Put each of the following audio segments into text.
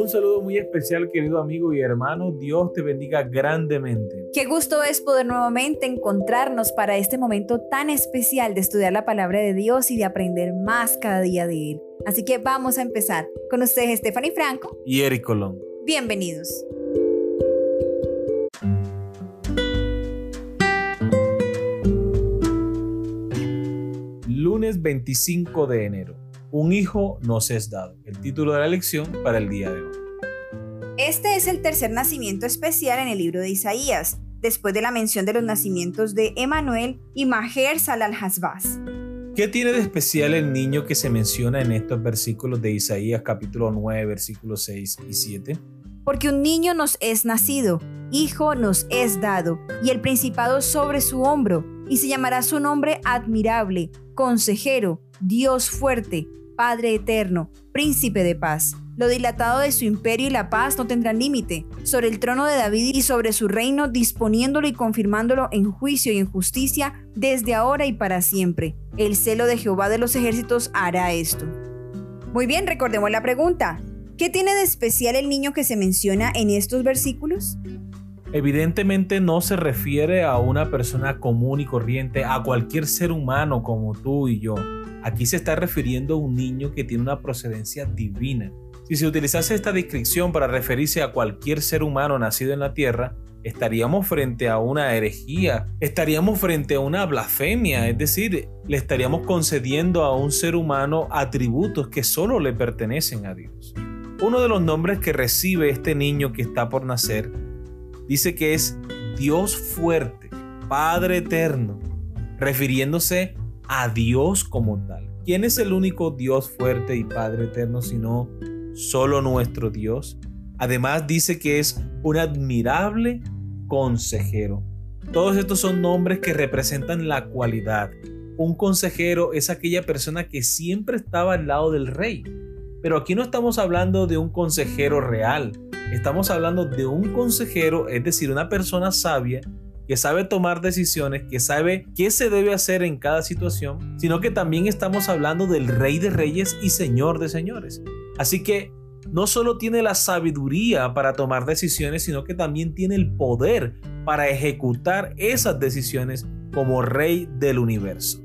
Un saludo muy especial, querido amigo y hermano. Dios te bendiga grandemente. Qué gusto es poder nuevamente encontrarnos para este momento tan especial de estudiar la palabra de Dios y de aprender más cada día de Él. Así que vamos a empezar con ustedes, Stephanie Franco y Eric Colón. Bienvenidos. Lunes 25 de enero. Un hijo nos es dado. El título de la lección para el día de hoy. Este es el tercer nacimiento especial en el libro de Isaías, después de la mención de los nacimientos de Emanuel y Maher Salal Hasbaz. ¿Qué tiene de especial el niño que se menciona en estos versículos de Isaías capítulo 9, versículos 6 y 7? Porque un niño nos es nacido, hijo nos es dado, y el principado sobre su hombro, y se llamará su nombre admirable, consejero, Dios fuerte, Padre eterno, príncipe de paz. Lo dilatado de su imperio y la paz no tendrán límite, sobre el trono de David y sobre su reino, disponiéndolo y confirmándolo en juicio y en justicia desde ahora y para siempre. El celo de Jehová de los ejércitos hará esto. Muy bien, recordemos la pregunta. ¿Qué tiene de especial el niño que se menciona en estos versículos? Evidentemente no se refiere a una persona común y corriente, a cualquier ser humano como tú y yo. Aquí se está refiriendo a un niño que tiene una procedencia divina. Si se utilizase esta descripción para referirse a cualquier ser humano nacido en la tierra, estaríamos frente a una herejía, estaríamos frente a una blasfemia, es decir, le estaríamos concediendo a un ser humano atributos que solo le pertenecen a Dios. Uno de los nombres que recibe este niño que está por nacer dice que es Dios fuerte, Padre eterno, refiriéndose a Dios como tal. ¿Quién es el único Dios fuerte y Padre eterno sino solo nuestro Dios? Además dice que es un admirable consejero. Todos estos son nombres que representan la cualidad. Un consejero es aquella persona que siempre estaba al lado del rey. Pero aquí no estamos hablando de un consejero real. Estamos hablando de un consejero, es decir, una persona sabia que sabe tomar decisiones, que sabe qué se debe hacer en cada situación, sino que también estamos hablando del Rey de Reyes y Señor de Señores. Así que no solo tiene la sabiduría para tomar decisiones, sino que también tiene el poder para ejecutar esas decisiones como Rey del universo.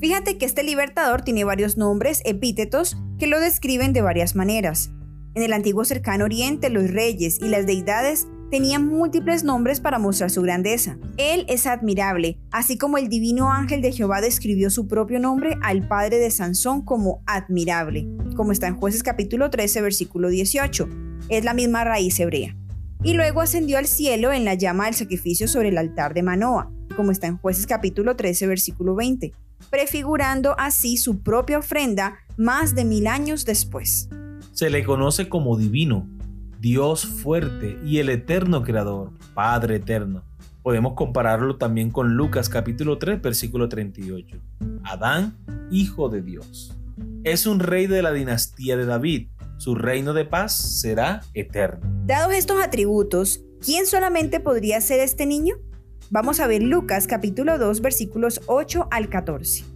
Fíjate que este libertador tiene varios nombres, epítetos, que lo describen de varias maneras. En el antiguo cercano oriente, los reyes y las deidades tenía múltiples nombres para mostrar su grandeza. Él es admirable, así como el divino ángel de Jehová describió su propio nombre al padre de Sansón como admirable, como está en jueces capítulo 13 versículo 18. Es la misma raíz hebrea. Y luego ascendió al cielo en la llama del sacrificio sobre el altar de Manoa, como está en jueces capítulo 13 versículo 20, prefigurando así su propia ofrenda más de mil años después. Se le conoce como divino, Dios fuerte y el eterno creador, Padre eterno. Podemos compararlo también con Lucas capítulo 3 versículo 38. Adán, hijo de Dios. Es un rey de la dinastía de David. Su reino de paz será eterno. Dados estos atributos, ¿quién solamente podría ser este niño? Vamos a ver Lucas capítulo 2 versículos 8 al 14.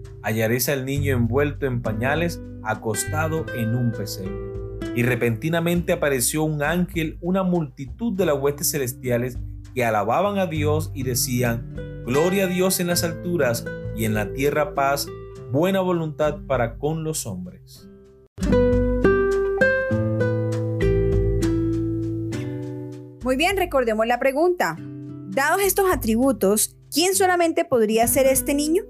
Hallaréis al niño envuelto en pañales, acostado en un pesebre. Y repentinamente apareció un ángel, una multitud de las huestes celestiales que alababan a Dios y decían, Gloria a Dios en las alturas y en la tierra paz, buena voluntad para con los hombres. Muy bien, recordemos la pregunta. Dados estos atributos, ¿quién solamente podría ser este niño?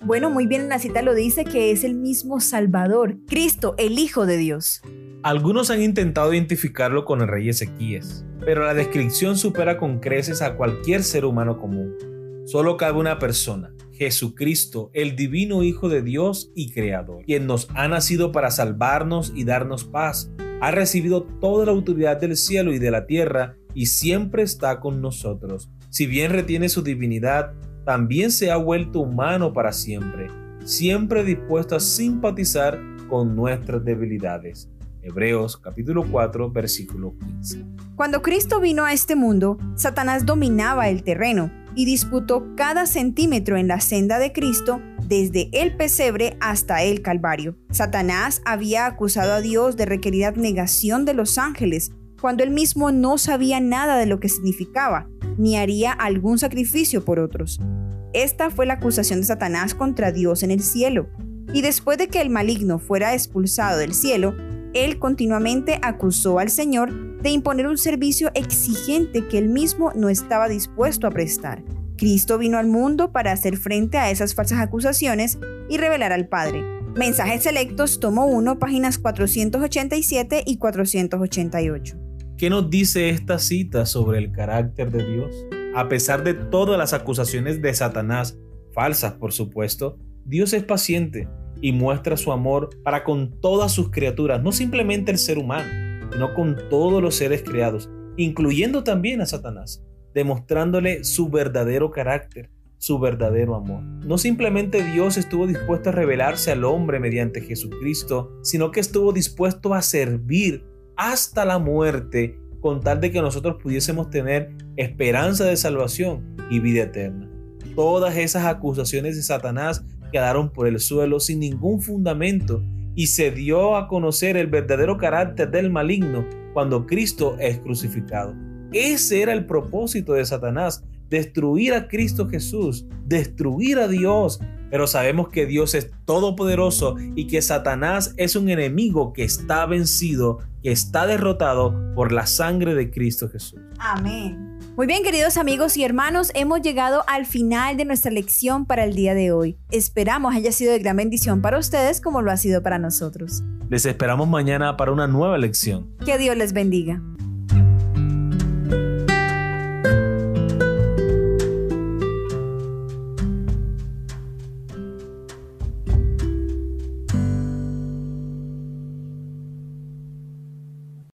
Bueno, muy bien, la cita lo dice que es el mismo Salvador, Cristo, el Hijo de Dios. Algunos han intentado identificarlo con el rey Ezequías, pero la descripción supera con creces a cualquier ser humano común. Solo cabe una persona, Jesucristo, el divino Hijo de Dios y Creador, quien nos ha nacido para salvarnos y darnos paz, Ha recibido toda la autoridad del cielo y de la tierra y siempre está con nosotros. Si bien retiene su divinidad, también se ha vuelto humano para siempre, siempre dispuesto a simpatizar con nuestras debilidades. Hebreos capítulo 4 versículo 15. Cuando Cristo vino a este mundo, Satanás dominaba el terreno y disputó cada centímetro en la senda de Cristo desde el pesebre hasta el Calvario. Satanás había acusado a Dios de requerida negación de los ángeles, cuando él mismo no sabía nada de lo que significaba, ni haría algún sacrificio por otros. Esta fue la acusación de Satanás contra Dios en el cielo. Y después de que el maligno fuera expulsado del cielo, él continuamente acusó al Señor de imponer un servicio exigente que él mismo no estaba dispuesto a prestar. Cristo vino al mundo para hacer frente a esas falsas acusaciones y revelar al Padre. Mensajes Selectos, tomo 1, páginas 487 y 488. ¿Qué nos dice esta cita sobre el carácter de Dios? A pesar de todas las acusaciones de Satanás, falsas por supuesto, Dios es paciente y muestra su amor para con todas sus criaturas, no simplemente el ser humano, sino con todos los seres creados, incluyendo también a Satanás, demostrándole su verdadero carácter, su verdadero amor. No simplemente Dios estuvo dispuesto a revelarse al hombre mediante Jesucristo, sino que estuvo dispuesto a servir hasta la muerte con tal de que nosotros pudiésemos tener esperanza de salvación y vida eterna. Todas esas acusaciones de Satanás quedaron por el suelo sin ningún fundamento y se dio a conocer el verdadero carácter del maligno cuando Cristo es crucificado. Ese era el propósito de Satanás, destruir a Cristo Jesús, destruir a Dios. Pero sabemos que Dios es todopoderoso y que Satanás es un enemigo que está vencido, que está derrotado por la sangre de Cristo Jesús. Amén. Muy bien, queridos amigos y hermanos, hemos llegado al final de nuestra lección para el día de hoy. Esperamos haya sido de gran bendición para ustedes como lo ha sido para nosotros. Les esperamos mañana para una nueva lección. Que Dios les bendiga.